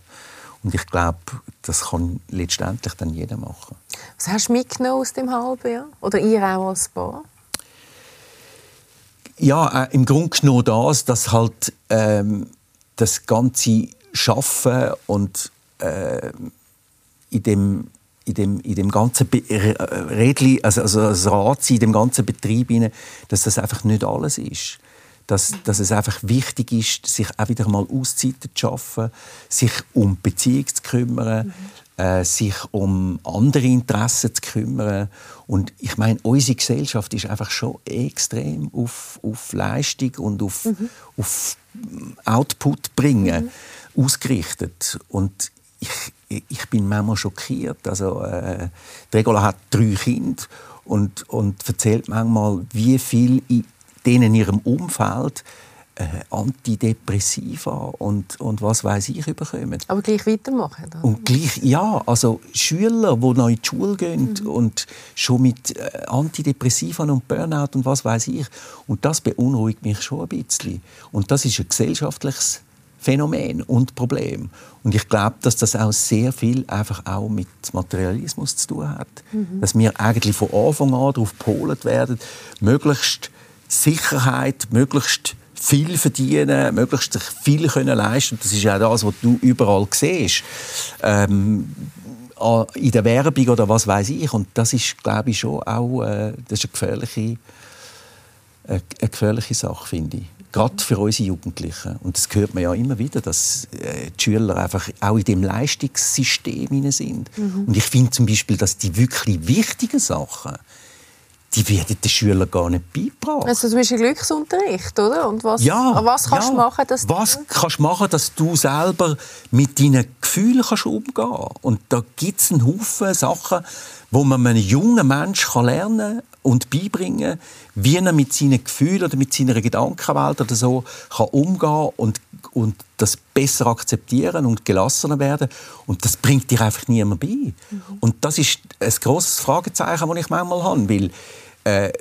[SPEAKER 2] Und ich glaube, das kann letztendlich dann jeder machen.
[SPEAKER 1] Was hast du mitgenommen aus dem halben Jahr? Oder ihr auch als Paar?
[SPEAKER 2] Ja, äh, im Grunde genommen das, dass halt ähm, das ganze Schaffen und äh, in dem in dem, in dem ganzen Be Rädli, also, also das Rad in dem ganzen Betrieb dass das einfach nicht alles ist. Dass, dass es einfach wichtig ist, sich auch wieder mal Auszeiten zu schaffen, sich um die Beziehung zu kümmern, mhm. äh, sich um andere Interessen zu kümmern. Und ich meine, unsere Gesellschaft ist einfach schon extrem auf, auf Leistung und auf, mhm. auf Output bringen mhm. ausgerichtet. Und ich, ich bin manchmal schockiert. Also, äh, Regola hat drei Kinder und, und erzählt manchmal, wie viel denen in ihrem Umfeld äh, Antidepressiva und, und was weiß ich überkommen.
[SPEAKER 1] Aber gleich weitermachen? Oder?
[SPEAKER 2] Und gleich, ja, also Schüler, die noch in die Schule gehen mhm. und schon mit äh, Antidepressiva und Burnout und was weiß ich. Und das beunruhigt mich schon ein bisschen. Und das ist ein gesellschaftliches Phänomen und Problem. Und ich glaube, dass das auch sehr viel einfach auch mit Materialismus zu tun hat. Mhm. Dass wir eigentlich von Anfang an darauf gepolt werden, möglichst Sicherheit, möglichst viel verdienen, möglichst sich viel können leisten. Das ist auch das, was du überall siehst. Ähm, in der Werbung oder was weiß ich. Und das ist, glaube ich, schon auch äh, das ist eine gefährliche, äh, eine gefährliche Sache, finde ich gerade für unsere Jugendlichen. Und das hört man ja immer wieder, dass äh, die Schüler einfach auch in dem Leistungssystem sind. Mhm. Und ich finde zum Beispiel, dass die wirklich wichtigen Sachen, die werden den Schülern gar nicht beigebracht.
[SPEAKER 1] Also zum Beispiel Glücksunterricht, oder? Und was,
[SPEAKER 2] ja,
[SPEAKER 1] was kannst ja. du machen, dass
[SPEAKER 2] Was du... kannst du machen, dass du selber mit deinen Gefühlen kannst umgehen kannst? Und da gibt es einen Haufen Sachen, wo man einem jungen Menschen lernen kann und beibringen, wie er mit seinen Gefühlen oder mit seiner Gedankenwelt oder so kann umgehen und, und das besser akzeptieren und gelassener werden. Und das bringt dir einfach niemand bei. Mhm. Und das ist ein grosses Fragezeichen, das ich manchmal habe, weil äh,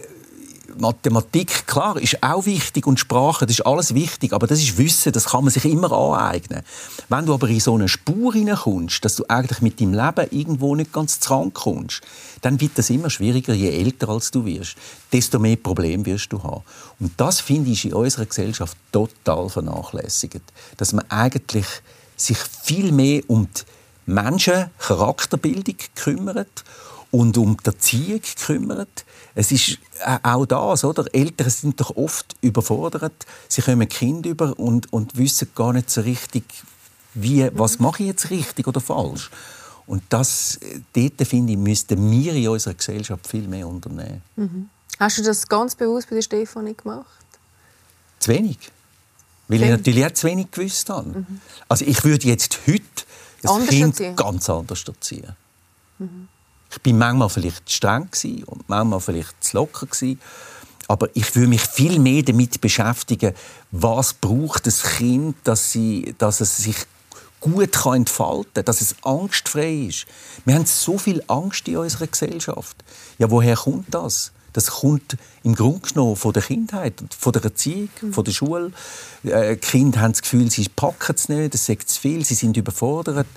[SPEAKER 2] Mathematik, klar, ist auch wichtig und Sprache, das ist alles wichtig, aber das ist Wissen, das kann man sich immer aneignen. Wenn du aber in so eine Spur hineinkommst, dass du eigentlich mit deinem Leben irgendwo nicht ganz kommst, dann wird das immer schwieriger, je älter als du wirst, desto mehr Probleme wirst du haben. Und das finde ich in unserer Gesellschaft total vernachlässigt, dass man eigentlich sich viel mehr um die Menschen Charakterbildung kümmert und um die Erziehung kümmert. Es ist auch das, oder? Eltern sind doch oft überfordert. Sie kommen Kind über und, und wissen gar nicht so richtig, wie, was mache ich jetzt richtig oder falsch. Und das, dort, finde ich, müssten wir in unserer Gesellschaft viel mehr unternehmen.
[SPEAKER 1] Mhm. Hast du das ganz bewusst bei der Stefanie gemacht?
[SPEAKER 2] Zu wenig. Weil ich natürlich auch zu wenig gewusst habe. Mhm. Also ich würde jetzt heute das anders Kind erziehen. ganz anders erziehen. Mhm. Ich bin manchmal vielleicht streng und manchmal vielleicht zu locker gewesen. Aber ich würde mich viel mehr damit beschäftigen, was braucht das Kind, dass, sie, dass es sich gut kann entfalten kann, dass es angstfrei ist. Wir haben so viel Angst in unserer Gesellschaft. Ja, woher kommt das? Das kommt im Grunde genommen von der Kindheit, von der Erziehung, mhm. von der Schule. Äh, Kinder haben das Gefühl, sie packen es nicht, es sagt zu viel, sie sind überfordert.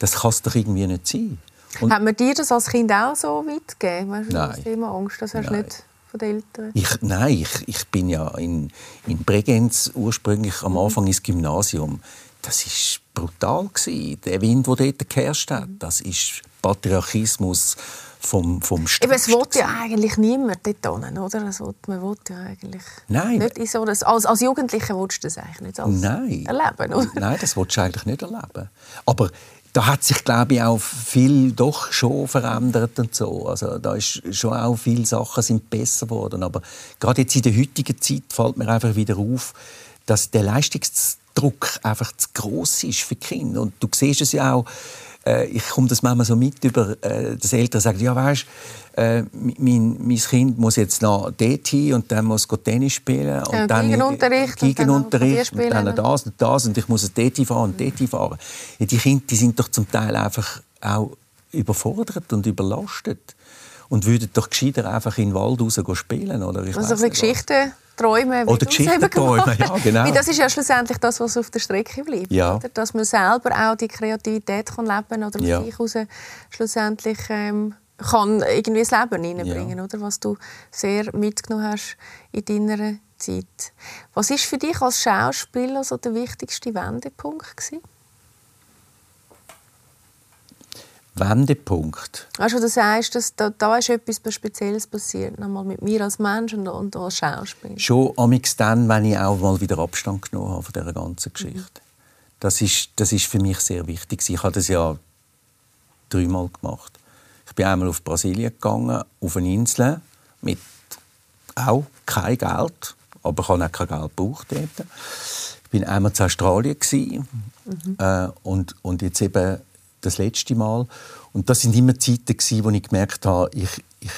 [SPEAKER 2] Das kann es doch irgendwie nicht sein.
[SPEAKER 1] Und Hat man dir das als Kind auch so weit gegeben? Weißt du, nein. immer Angst, das hast du nicht von den Eltern?
[SPEAKER 2] Ich, nein, ich, ich bin ja in, in Bregenz ursprünglich am mhm. Anfang ins Gymnasium. Das war brutal gewesen. Der Wind, der dort geherrscht hat, mhm. das ist Patriarchismus vom, vom
[SPEAKER 1] Eben, Es will ja eigentlich niemand dort hin, oder? Es will, man will ja eigentlich
[SPEAKER 2] Nein.
[SPEAKER 1] nicht in so das, als, als Jugendlicher willst du das eigentlich nicht als
[SPEAKER 2] Nein.
[SPEAKER 1] erleben, oder?
[SPEAKER 2] Nein, das willst du eigentlich nicht erleben. Aber da hat sich glaube ich auch viel doch schon verändert und so. Also da ist schon auch viele Sachen sind besser geworden. Aber gerade jetzt in der heutigen Zeit fällt mir einfach wieder auf, dass der Leistungsdruck einfach zu groß ist für Kinder. Und du siehst es ja auch äh, ich komme das manchmal so mit über, äh, dass Eltern sagen, ja weißt, äh, mein, mein Kind muss jetzt noch dort hin und dann muss Tennis spielen und
[SPEAKER 1] ja,
[SPEAKER 2] dann
[SPEAKER 1] Gegenunterricht,
[SPEAKER 2] Gegenunterricht und dann, und dann das und das und ich muss dort fahren und dort fahren. Ja, die Kinder die sind doch zum Teil einfach auch überfordert und überlastet. Und würdet doch gescheiter einfach in den Wald raus spielen. Oder? Ich
[SPEAKER 1] also ein Geschichten träumen.
[SPEAKER 2] Oder Geschichten träumen, ja, genau.
[SPEAKER 1] Weil das ist ja schlussendlich das, was auf der Strecke bleibt.
[SPEAKER 2] Ja.
[SPEAKER 1] Oder? Dass man selber auch die Kreativität kann leben oder
[SPEAKER 2] Ja.
[SPEAKER 1] sich heraus schlussendlich ähm, kann irgendwie das Leben hineinbringen,
[SPEAKER 2] Ja.
[SPEAKER 1] oder? was du sehr mitgenommen hast in deiner Zeit. Was ist für dich als Schauspieler so der wichtigste Wendepunkt gewesen?
[SPEAKER 2] Wendepunkt.
[SPEAKER 1] Weißt du, sagst, dass da, da ist etwas Spezielles passiert, nochmal mit mir als Mensch und, und als Schauspieler.
[SPEAKER 2] Schon amix dann, wenn ich auch mal wieder Abstand genommen habe von dieser ganzen Geschichte. Das, ist, das ist für mich sehr wichtig. Ich habe das ja dreimal gemacht. Ich bin einmal auf Brasilien gegangen, auf eine Insel, mit auch kein Geld, aber ich habe auch kein Geld gebraucht dort. Ich bin einmal zu Australien gewesen, äh, und, und jetzt eben das letzte Mal. Und das sind immer Zeiten wo ich gemerkt habe, ich, ich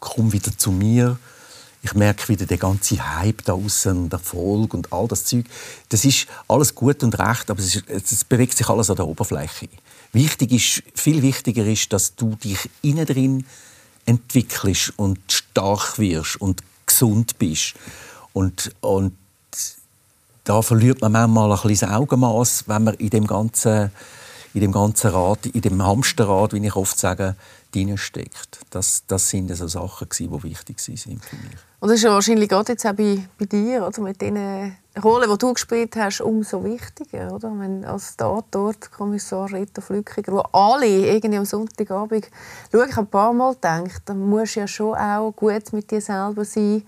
[SPEAKER 2] komme wieder zu mir. Ich merke wieder den ganzen Hype da außen und Erfolg und all das Zeug. Das ist alles gut und recht, aber es, ist, es bewegt sich alles an der Oberfläche. Wichtig ist, viel wichtiger ist, dass du dich innen drin entwickelst und stark wirst und gesund bist. Und, und da verliert man manchmal ein bisschen das Augenmaß, wenn man in dem ganzen, in dem ganzen Rad, in dem Hamsterrad, wie ich oft sage, steckt. Das, das sind so Sachen, gewesen, die wichtig waren für mich.
[SPEAKER 1] Und das ist ja wahrscheinlich gerade jetzt auch bei, bei dir, oder? mit den Rollen, die du gespielt hast, umso wichtiger. Oder? Wenn als Tatort Kommissar Rita Flückiger, wo alle irgendwie am Sonntagabend schaue ich ein paar Mal denkt, dann musst du ja schon auch gut mit dir selber sein.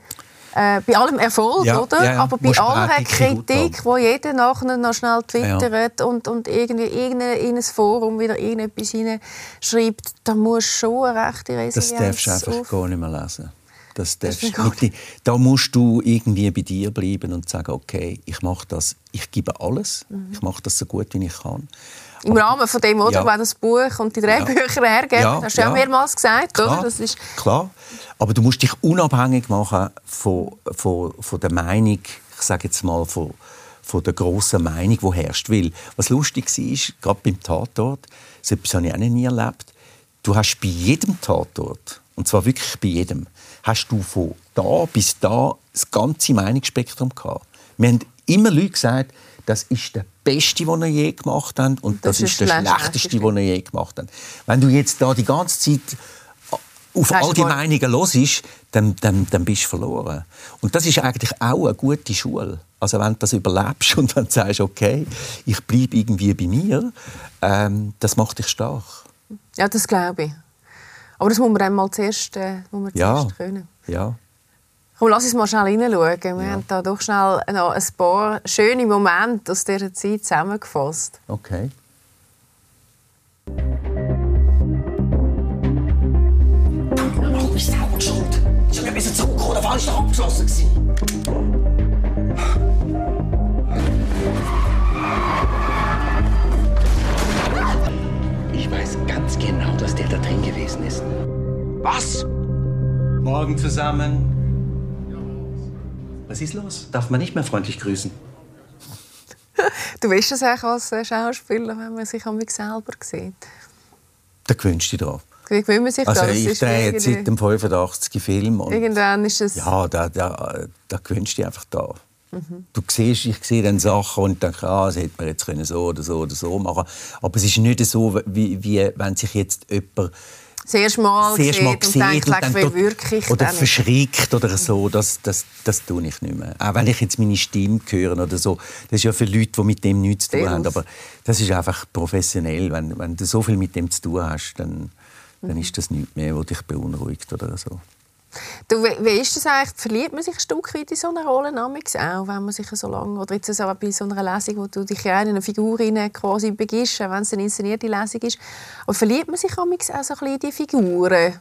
[SPEAKER 1] Äh, bei allem Erfolg,
[SPEAKER 2] Ja,
[SPEAKER 1] oder?
[SPEAKER 2] ja.
[SPEAKER 1] Aber bei aller Kritik, wo jeder nachher noch schnell twittert und, und irgendwie irgendein, in ein Forum wieder irgendetwas hineinschreibt, da musst du schon eine rechte
[SPEAKER 2] Das
[SPEAKER 1] Resilienz
[SPEAKER 2] darfst du einfach
[SPEAKER 1] auf-
[SPEAKER 2] gar nicht mehr lesen. Das darfst nicht, da musst du irgendwie bei dir bleiben und sagen, okay, ich mache das, ich gebe alles,
[SPEAKER 1] Mhm.
[SPEAKER 2] ich mache das so gut, wie ich kann.
[SPEAKER 1] Im Rahmen von dem, oder?
[SPEAKER 2] Ja.
[SPEAKER 1] Wenn das Buch und die Drehbücher hergeben,
[SPEAKER 2] Ja,
[SPEAKER 1] hast du ja,
[SPEAKER 2] ja.
[SPEAKER 1] mehrmals gesagt,
[SPEAKER 2] Klar,
[SPEAKER 1] oder? Das ist
[SPEAKER 2] klar. Aber du musst dich unabhängig machen von, von, von der Meinung, ich sage jetzt mal, von, von der grossen Meinung, die herrscht. Weil, was lustig war, gerade beim Tatort, so etwas habe ich auch noch nie erlebt, du hast bei jedem Tatort, und zwar wirklich bei jedem, hast du von da bis da das ganze Meinungsspektrum gehabt. Wir haben immer Leute gesagt, das ist der Beste, den er je gemacht hat, und das,
[SPEAKER 1] Das
[SPEAKER 2] ist
[SPEAKER 1] ist
[SPEAKER 2] der Schlechteste, den er je gemacht hat. Wenn du jetzt da die ganze Zeit auf
[SPEAKER 1] Hast
[SPEAKER 2] all
[SPEAKER 1] du
[SPEAKER 2] die
[SPEAKER 1] mal-
[SPEAKER 2] Meinungen los dann, dann, dann bist du verloren. Und das ist eigentlich auch eine gute Schule. Also wenn du das überlebst <laughs> und dann sagst, okay, ich bleibe irgendwie bei mir, ähm, das macht dich stark.
[SPEAKER 1] ja, das glaube ich. Aber das muss man einmal zuerst, äh, muss man
[SPEAKER 2] Ja.
[SPEAKER 1] zuerst können.
[SPEAKER 2] Ja.
[SPEAKER 1] Komm, lass uns mal schnell hineinschauen. Wir haben da doch schnell noch ein paar schöne Momente aus dieser Zeit zusammengefasst.
[SPEAKER 2] Okay.
[SPEAKER 4] Warum bist du auch schuld? Ich hab ja ein bisschen zurückgekommen, da war ich doch abgeschlossen.
[SPEAKER 9] Ich weiß ganz genau, dass der da drin gewesen ist.
[SPEAKER 4] Was?
[SPEAKER 2] Morgen zusammen. Was ist los? Darf man nicht mehr freundlich grüßen? <laughs>
[SPEAKER 1] Du weißt das eigentlich als äh, Schauspieler, wenn man sich an mich selber sieht.
[SPEAKER 2] Da gewöhnst du dich
[SPEAKER 1] sich
[SPEAKER 2] Also
[SPEAKER 1] das?
[SPEAKER 2] ich
[SPEAKER 1] Ist
[SPEAKER 2] drehe jetzt seit dem 85. Film. Und
[SPEAKER 1] Irgendwann ist es...
[SPEAKER 2] ja, da, da, da gewöhnst du dich einfach da.
[SPEAKER 1] Mhm.
[SPEAKER 2] Du siehst, ich sehe dann Sachen und denke, ah, das hätte man jetzt können so oder so oder so machen Aber es ist nicht so, wie, wie wenn sich jetzt jemand
[SPEAKER 1] das erste Mal
[SPEAKER 2] das erste Mal
[SPEAKER 1] sieht und denkt,
[SPEAKER 2] und
[SPEAKER 1] «Leck,
[SPEAKER 2] dann dort-
[SPEAKER 1] wirklich
[SPEAKER 2] oder
[SPEAKER 1] denn?»
[SPEAKER 2] verschrickt oder so, das, das, das tue ich nicht mehr. Auch wenn ich jetzt meine Stimme höre oder so, das ist ja für Leute, die mit dem nichts zu tun haben, aber das ist einfach professionell. Wenn, wenn du so viel mit dem zu tun hast, dann, dann ist das nichts mehr, was dich beunruhigt oder so.
[SPEAKER 1] Du, wie, ist das eigentlich? Verliert man sich ein Stück weit in so einer Rolle namens auch, wenn man sich so lange oder jetzt so bei so einer Lesung, wo du dich in eine Figur quasi begibst, auch wenn es eine inszenierte Lesung ist, aber verliert man sich auch so ein bisschen in die Figuren,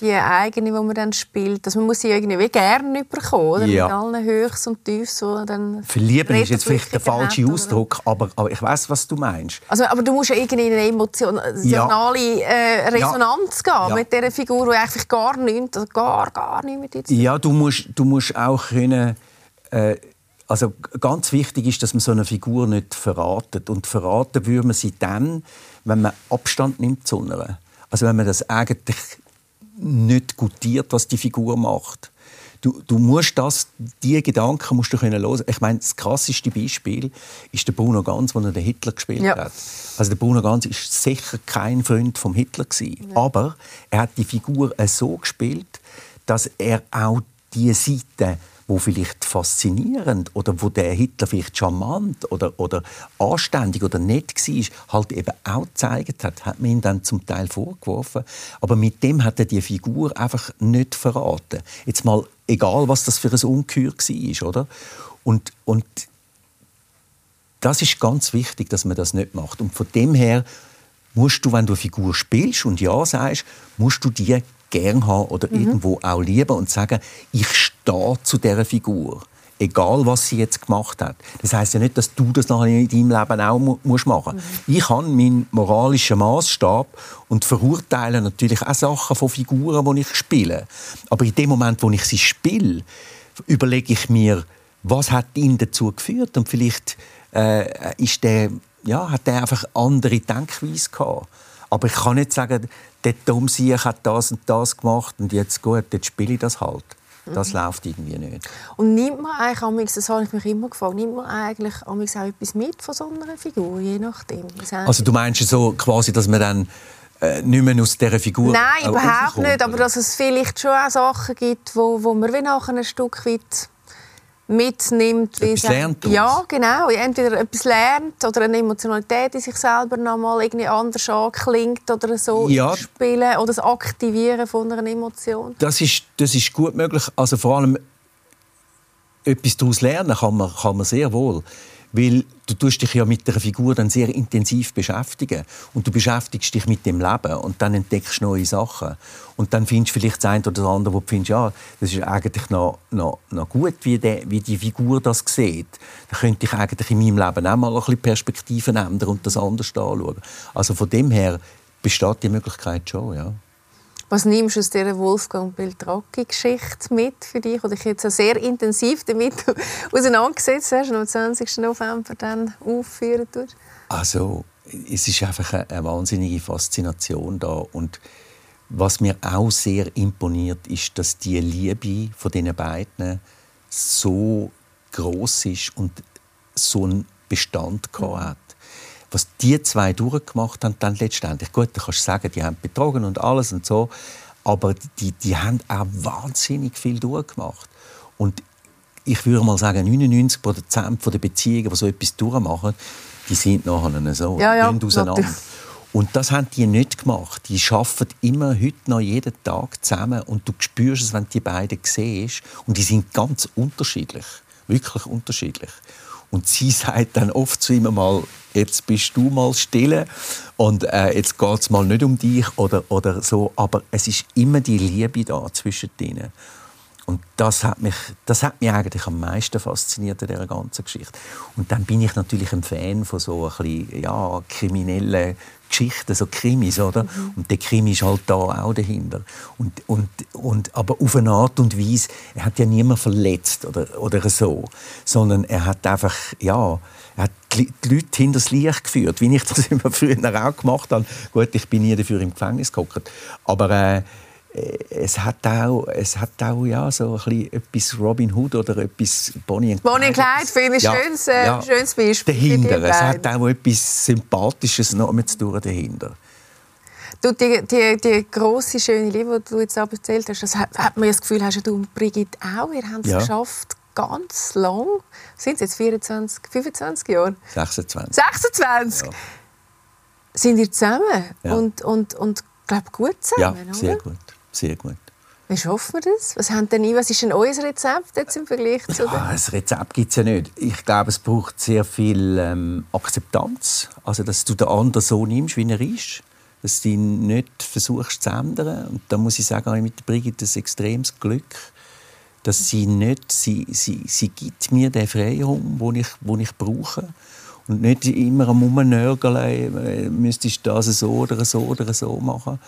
[SPEAKER 1] die eigene, die man dann spielt, dass man muss sie irgendwie wie gerne überkommen, oder?
[SPEAKER 2] Ja.
[SPEAKER 1] mit allen Höchst und Tiefs, wo dann
[SPEAKER 2] Verlieben ist jetzt vielleicht der falsche
[SPEAKER 1] hat?
[SPEAKER 2] Ausdruck, aber, aber ich weiß, was du meinst.
[SPEAKER 1] Also, aber du musst ja irgendwie in eine emotionale äh, Resonanz gehen
[SPEAKER 2] Ja.
[SPEAKER 1] mit dieser Figur, die eigentlich gar nichts, also gar, gar nichts mit dir zu tun
[SPEAKER 2] Ja, du musst, du musst auch können. Äh, also ganz wichtig ist, dass man so eine Figur nicht verratet. Und verraten würde man sie dann, wenn man Abstand nimmt zu einer. Also wenn man das eigentlich nicht gutiert, was die Figur macht. Du, du musst das, die Gedanken musst du können hören. Ich meine, das krasseste Beispiel ist der Bruno Ganz, der den Hitler gespielt ja. hat. Also der Bruno Ganz ist sicher kein Freund vom Hitler gewesen, ja. aber er hat die Figur so gespielt, dass er auch die Seite wo vielleicht faszinierend oder wo der Hitler vielleicht charmant oder, oder anständig oder nett war, halt eben auch gezeigt hat, hat man ihm dann zum Teil vorgeworfen. Aber mit dem hat er die Figur einfach nicht verraten. Jetzt mal, egal was das für ein Ungeheuer war, oder? Und, und das ist ganz wichtig, dass man das nicht macht. Und von dem her musst du, wenn du eine Figur spielst und ja sagst, musst du die gern haben oder mhm. irgendwo auch lieben und sagen, ich stehe zu dieser Figur. Egal, was sie jetzt gemacht hat. Das heißt ja nicht, dass du das nachher in deinem Leben auch mu musst machen musst. Mhm. Ich habe meinen moralischen Maßstab und verurteile natürlich auch Sachen von Figuren, die ich spiele. Aber in dem Moment, wo ich sie spiele, überlege ich mir, was hat ihn dazu geführt und vielleicht äh, ist der, ja, hat er einfach andere Denkweise gehabt. Aber ich kann nicht sagen, der Tom Sieg hat das und das gemacht und jetzt gut, jetzt spiele ich das halt. Das mhm. läuft irgendwie nicht.
[SPEAKER 1] Und nimmt man eigentlich, das habe ich mich immer gefragt, nimmt man eigentlich auch etwas mit von so einer Figur, je nachdem?
[SPEAKER 2] Also du meinst so quasi, dass man dann äh, nicht mehr aus dieser Figur
[SPEAKER 1] Nein, überhaupt nicht, aber dass es vielleicht schon auch Sachen gibt, wo, wo man wie nachher ein Stück weit mitnimmt.
[SPEAKER 2] Wie etwas lernt
[SPEAKER 1] Ja, genau. Entweder etwas lernt oder eine Emotionalität in sich selber noch mal irgendwie anders anklingt oder so ja. spielen oder das Aktivieren von einer Emotion.
[SPEAKER 2] Das ist, das ist gut möglich. Also vor allem etwas daraus lernen kann man, kann man sehr wohl weil du tust dich ja mit der Figur dann sehr intensiv beschäftigen und du beschäftigst dich mit dem Leben und dann entdeckst du neue Sachen und dann findest du vielleicht das eine oder das andere, wo du findest, ja, das ist eigentlich noch, noch, noch gut, wie, der, wie die Figur das sieht. Da könnte ich eigentlich in meinem Leben auch mal ein bisschen Perspektiven ändern und das anders anschauen. Also von dem her besteht die Möglichkeit schon, ja.
[SPEAKER 1] Was nimmst du aus dieser Wolfgang Beltracchi-Geschichte mit für dich, oder dich jetzt sehr intensiv damit <laughs> auseinandergesetzt hast und am 20. November dann aufführen tust?
[SPEAKER 2] Also, es ist einfach eine, eine wahnsinnige Faszination da und was mir auch sehr imponiert, ist, dass die Liebe von diesen beiden so groß ist und so einen Bestand mhm. hat was die zwei durchgemacht haben, dann letztendlich, gut, da kannst du sagen, die haben betrogen und alles und so, aber die, die haben auch wahnsinnig viel durchgemacht. Und ich würde mal sagen, 99 Prozent der Beziehungen, die so etwas durchmachen, die sind nachher so,
[SPEAKER 1] ja, ja,
[SPEAKER 2] auseinander. Und das haben die nicht gemacht. Die arbeiten immer heute noch jeden Tag zusammen und du spürst es, wenn du die beiden siehst. Und die sind ganz unterschiedlich, wirklich unterschiedlich. Und sie <laughs> sagt dann oft zu ihm mal, jetzt bist du mal stille und äh, jetzt geht es mal nicht um dich oder, oder so. Aber es ist immer die Liebe da zwischen ihnen. Und das hat mich, das hat mich eigentlich am meisten fasziniert in dieser ganzen Geschichte. Und dann bin ich natürlich ein Fan von so ein bisschen, ja, kriminellen Geschichten, so Krimis, oder? Mhm. Und der Krimi ist halt da auch dahinter. Und, und, und, aber auf eine Art und Weise, er hat ja niemand verletzt oder, oder so, sondern er hat einfach, ja, er hat die Leute hinter das Licht geführt, wie ich das <laughs> immer früher auch gemacht habe. Gut, ich bin nie dafür im Gefängnis gehockt, aber äh, es hat auch, es hat auch ja, so ein bisschen etwas Robin Hood oder etwas Bonnie und
[SPEAKER 1] Clyde. Bonnie und Clyde finde ich ja, schönes, äh, ja, schönes Beispiel.
[SPEAKER 2] Dahinter. Es hat auch etwas Sympathisches noch mit zu tun dahinter.
[SPEAKER 1] Du, die, die, die grosse, schöne Liebe, die du jetzt erzählt hast, das hat, hat man das Gefühl, hast du und Brigitte auch, ihr habt es ja. geschafft, ganz lang. Sind es jetzt 24, 25 Jahre?
[SPEAKER 2] 26.
[SPEAKER 1] 26? Ja. Sind ihr zusammen? Ja. Und, und, und glaube gut zusammen,
[SPEAKER 2] Ja, sehr oder? gut sehr gut.
[SPEAKER 1] Wie schaffen wir das? Was, haben denn, was ist denn euer Rezept jetzt im Vergleich zu
[SPEAKER 2] ja, Ein Rezept gibt es ja nicht. Ich glaube, es braucht sehr viel ähm, Akzeptanz. Also, dass du den anderen so nimmst, wie er ist. Dass du ihn nicht versuchst zu ändern. Und da muss ich sagen, habe ich mit Brigitte ein extremes Glück, dass sie nicht, sie, sie, sie gibt mir den Freiraum, den ich, den ich brauche. Und nicht immer am Rumnörgeln, äh, müsstest du das so oder so oder so machen.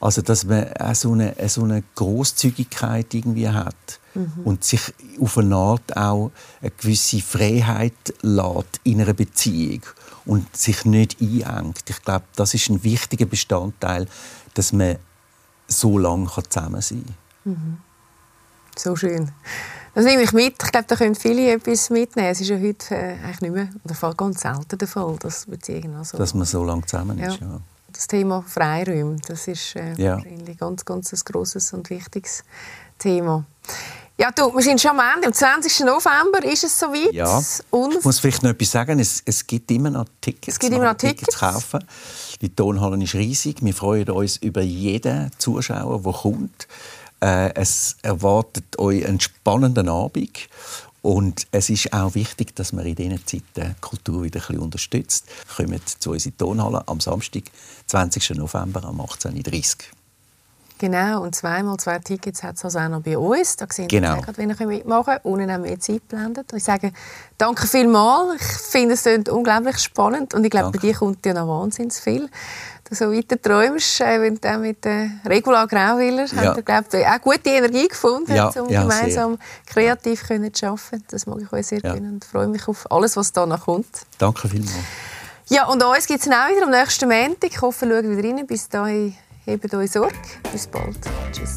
[SPEAKER 2] Also, dass man auch so eine, so eine Großzügigkeit irgendwie hat mhm. und sich auf eine Art auch eine gewisse Freiheit lässt in einer Beziehung und sich nicht einengt. Ich glaube, das ist ein wichtiger Bestandteil, dass man so lange zusammen sein kann.
[SPEAKER 1] Mhm. So schön. Das nehme ich mit. Ich glaube, da können viele etwas mitnehmen. Es ist ja heute äh, eigentlich nicht mehr, oder Fall ganz selten der Fall, dass Beziehungen also,
[SPEAKER 2] Dass man so lange zusammen ist, ja. ja.
[SPEAKER 1] Das Thema Freiräume, das ist äh,
[SPEAKER 2] ja.
[SPEAKER 1] wahrscheinlich ganz, ganz ein grosses und wichtiges Thema. Ja, du, wir sind schon am Ende. Am 20. November ist es soweit.
[SPEAKER 2] Ja. Und ich muss vielleicht noch etwas sagen. Es, es gibt immer noch Tickets.
[SPEAKER 1] Es gibt immer noch Tickets. Tickets
[SPEAKER 2] kaufen. Die Tonhalle ist riesig. Wir freuen uns über jeden Zuschauer, der kommt. Äh, es erwartet euch einen spannenden Abend. Und es ist auch wichtig, dass man in diesen Zeiten die Kultur wieder ein bisschen unterstützt. Kommt zu unserer Tonhalle am Samstag, 20. November um 18.30 Uhr.
[SPEAKER 1] Genau, und zweimal zwei Tickets hat es also auch noch bei uns. Da sehen
[SPEAKER 2] genau.
[SPEAKER 1] Sie wenn ihr mitmachen könnt. Unten haben wir Zeit geblendet. Ich sage danke vielmals. Ich finde es unglaublich spannend und ich glaube, bei dir kommt ja noch wahnsinnig viel du so weiter träumst, äh, wenn du mit äh, Regula Grauwiller ja. habt glaub, auch gute Energie gefunden,
[SPEAKER 2] ja,
[SPEAKER 1] um
[SPEAKER 2] ja,
[SPEAKER 1] gemeinsam sehr. kreativ können zu arbeiten. Das mag ich euch sehr ja. und freue mich auf alles, was da noch kommt.
[SPEAKER 2] Danke vielmals.
[SPEAKER 1] Ja, und uns gibt es auch wieder am nächsten Montag. Ich hoffe, ihr schaut wieder rein. Bis dahin, hebt euch Sorge. Bis bald. Tschüss.